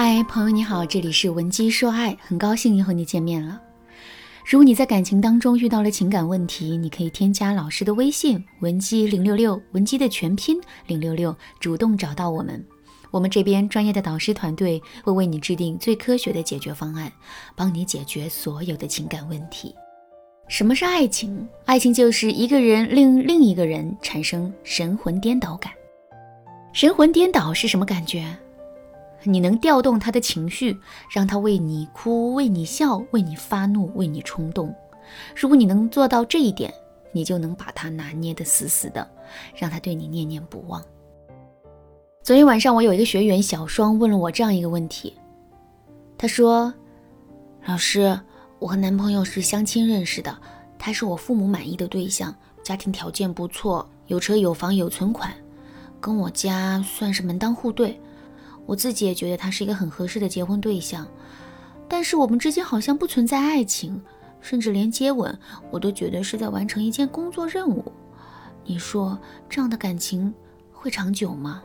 嗨，朋友你好，这里是文姬说爱，很高兴又和你见面了。如果你在感情当中遇到了情感问题，你可以添加老师的微信文姬零六六，文姬的全拼零六六，主动找到我们，我们这边专业的导师团队会为你制定最科学的解决方案，帮你解决所有的情感问题。什么是爱情？爱情就是一个人令另一个人产生神魂颠倒感。神魂颠倒是什么感觉？你能调动他的情绪，让他为你哭、为你笑、为你发怒、为你冲动。如果你能做到这一点，你就能把他拿捏得死死的，让他对你念念不忘。昨天晚上，我有一个学员小双问了我这样一个问题，他说：“老师。”我和男朋友是相亲认识的，他是我父母满意的对象，家庭条件不错，有车有房有存款，跟我家算是门当户对。我自己也觉得他是一个很合适的结婚对象，但是我们之间好像不存在爱情，甚至连接吻我都觉得是在完成一件工作任务。你说这样的感情会长久吗？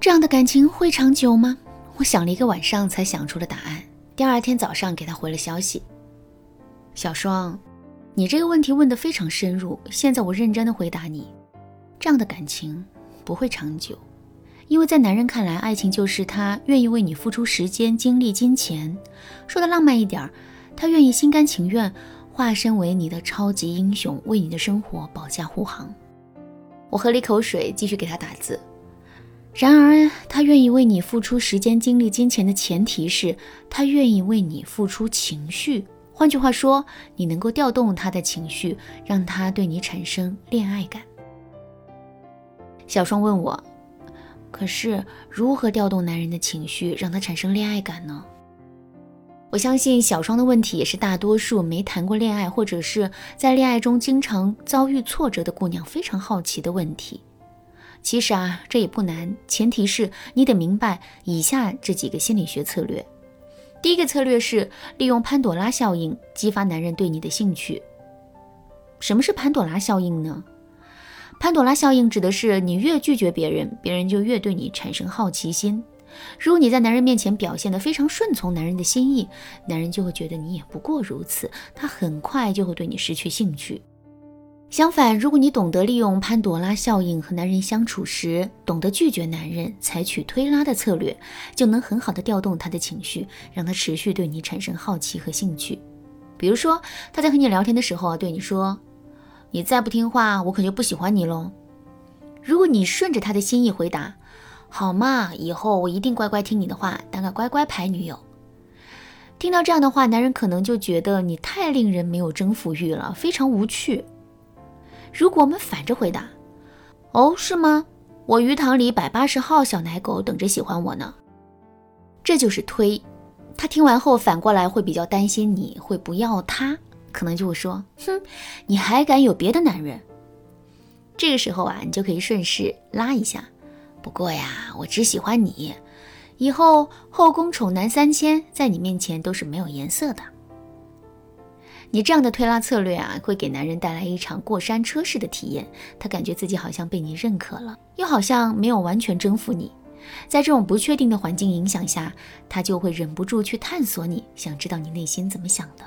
这样的感情会长久吗？我想了一个晚上才想出了答案，第二天早上给他回了消息。小双，你这个问题问得非常深入。现在我认真的回答你，这样的感情不会长久，因为在男人看来，爱情就是他愿意为你付出时间、精力、金钱。说的浪漫一点，他愿意心甘情愿化身为你的超级英雄，为你的生活保驾护航。我喝了一口水，继续给他打字。然而，他愿意为你付出时间、精力、金钱的前提是他愿意为你付出情绪。换句话说，你能够调动他的情绪，让他对你产生恋爱感。小双问我：“可是如何调动男人的情绪，让他产生恋爱感呢？”我相信小双的问题也是大多数没谈过恋爱，或者是在恋爱中经常遭遇挫折的姑娘非常好奇的问题。其实啊，这也不难，前提是你得明白以下这几个心理学策略。第一个策略是利用潘朵拉效应激发男人对你的兴趣。什么是潘朵拉效应呢？潘朵拉效应指的是你越拒绝别人，别人就越对你产生好奇心。如果你在男人面前表现得非常顺从男人的心意，男人就会觉得你也不过如此，他很快就会对你失去兴趣。相反，如果你懂得利用潘多拉效应和男人相处时，懂得拒绝男人，采取推拉的策略，就能很好的调动他的情绪，让他持续对你产生好奇和兴趣。比如说，他在和你聊天的时候对你说：“你再不听话，我可就不喜欢你喽。”如果你顺着他的心意回答：“好嘛，以后我一定乖乖听你的话，当个乖乖牌女友。”听到这样的话，男人可能就觉得你太令人没有征服欲了，非常无趣。如果我们反着回答，哦，是吗？我鱼塘里百八十号小奶狗等着喜欢我呢。这就是推。他听完后反过来会比较担心你会不要他，可能就会说：“哼，你还敢有别的男人？”这个时候啊，你就可以顺势拉一下。不过呀，我只喜欢你，以后后宫宠男三千，在你面前都是没有颜色的。你这样的推拉策略啊，会给男人带来一场过山车式的体验。他感觉自己好像被你认可了，又好像没有完全征服你。在这种不确定的环境影响下，他就会忍不住去探索你，想知道你内心怎么想的。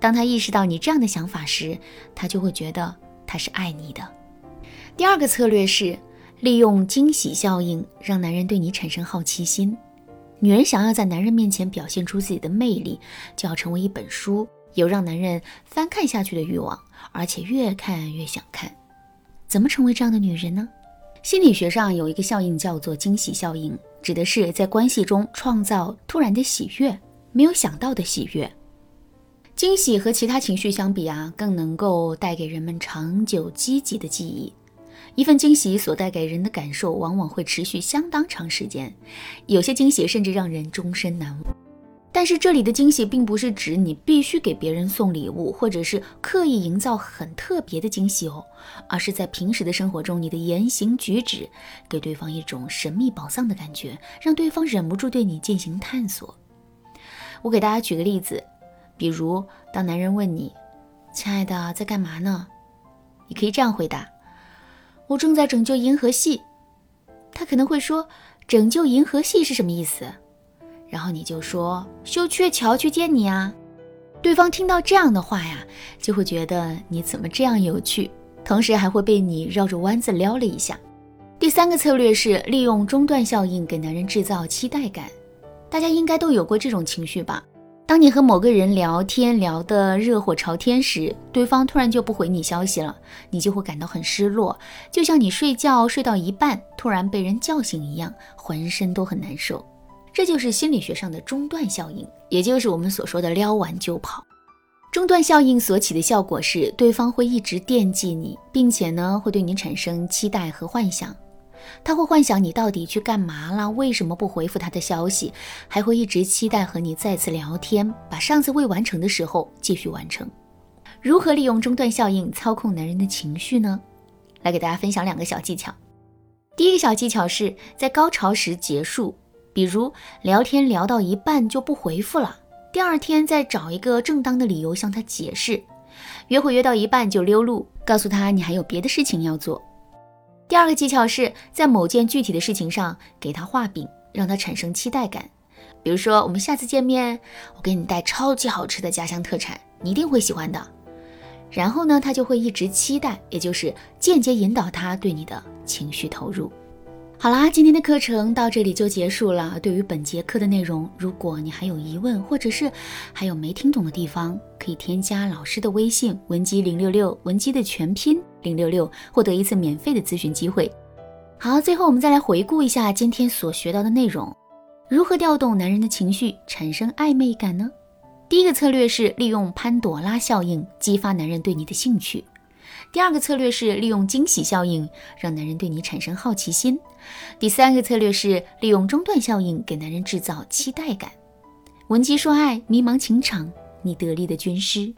当他意识到你这样的想法时，他就会觉得他是爱你的。第二个策略是利用惊喜效应，让男人对你产生好奇心。女人想要在男人面前表现出自己的魅力，就要成为一本书。有让男人翻看下去的欲望，而且越看越想看。怎么成为这样的女人呢？心理学上有一个效应叫做惊喜效应，指的是在关系中创造突然的喜悦，没有想到的喜悦。惊喜和其他情绪相比啊，更能够带给人们长久积极的记忆。一份惊喜所带给人的感受，往往会持续相当长时间，有些惊喜甚至让人终身难忘。但是这里的惊喜并不是指你必须给别人送礼物，或者是刻意营造很特别的惊喜哦，而是在平时的生活中，你的言行举止给对方一种神秘宝藏的感觉，让对方忍不住对你进行探索。我给大家举个例子，比如当男人问你：“亲爱的，在干嘛呢？”你可以这样回答：“我正在拯救银河系。”他可能会说：“拯救银河系是什么意思？”然后你就说修鹊桥去见你啊。对方听到这样的话呀，就会觉得你怎么这样有趣，同时还会被你绕着弯子撩了一下。第三个策略是利用中断效应给男人制造期待感。大家应该都有过这种情绪吧？当你和某个人聊天聊得热火朝天时，对方突然就不回你消息了，你就会感到很失落，就像你睡觉睡到一半突然被人叫醒一样，浑身都很难受。这就是心理学上的中断效应，也就是我们所说的撩完就跑。中断效应所起的效果是，对方会一直惦记你，并且呢，会对你产生期待和幻想。他会幻想你到底去干嘛了，为什么不回复他的消息，还会一直期待和你再次聊天，把上次未完成的时候继续完成。如何利用中断效应操控男人的情绪呢？来给大家分享两个小技巧。第一个小技巧是在高潮时结束。比如聊天聊到一半就不回复了，第二天再找一个正当的理由向他解释。约会约到一半就溜路，告诉他你还有别的事情要做。第二个技巧是在某件具体的事情上给他画饼，让他产生期待感。比如说我们下次见面，我给你带超级好吃的家乡特产，你一定会喜欢的。然后呢，他就会一直期待，也就是间接引导他对你的情绪投入。好啦，今天的课程到这里就结束了。对于本节课的内容，如果你还有疑问，或者是还有没听懂的地方，可以添加老师的微信文姬零六六，文姬的全拼零六六，获得一次免费的咨询机会。好，最后我们再来回顾一下今天所学到的内容：如何调动男人的情绪，产生暧昧感呢？第一个策略是利用潘朵拉效应，激发男人对你的兴趣。第二个策略是利用惊喜效应，让男人对你产生好奇心。第三个策略是利用中断效应，给男人制造期待感。闻鸡说爱，迷茫情场，你得力的军师。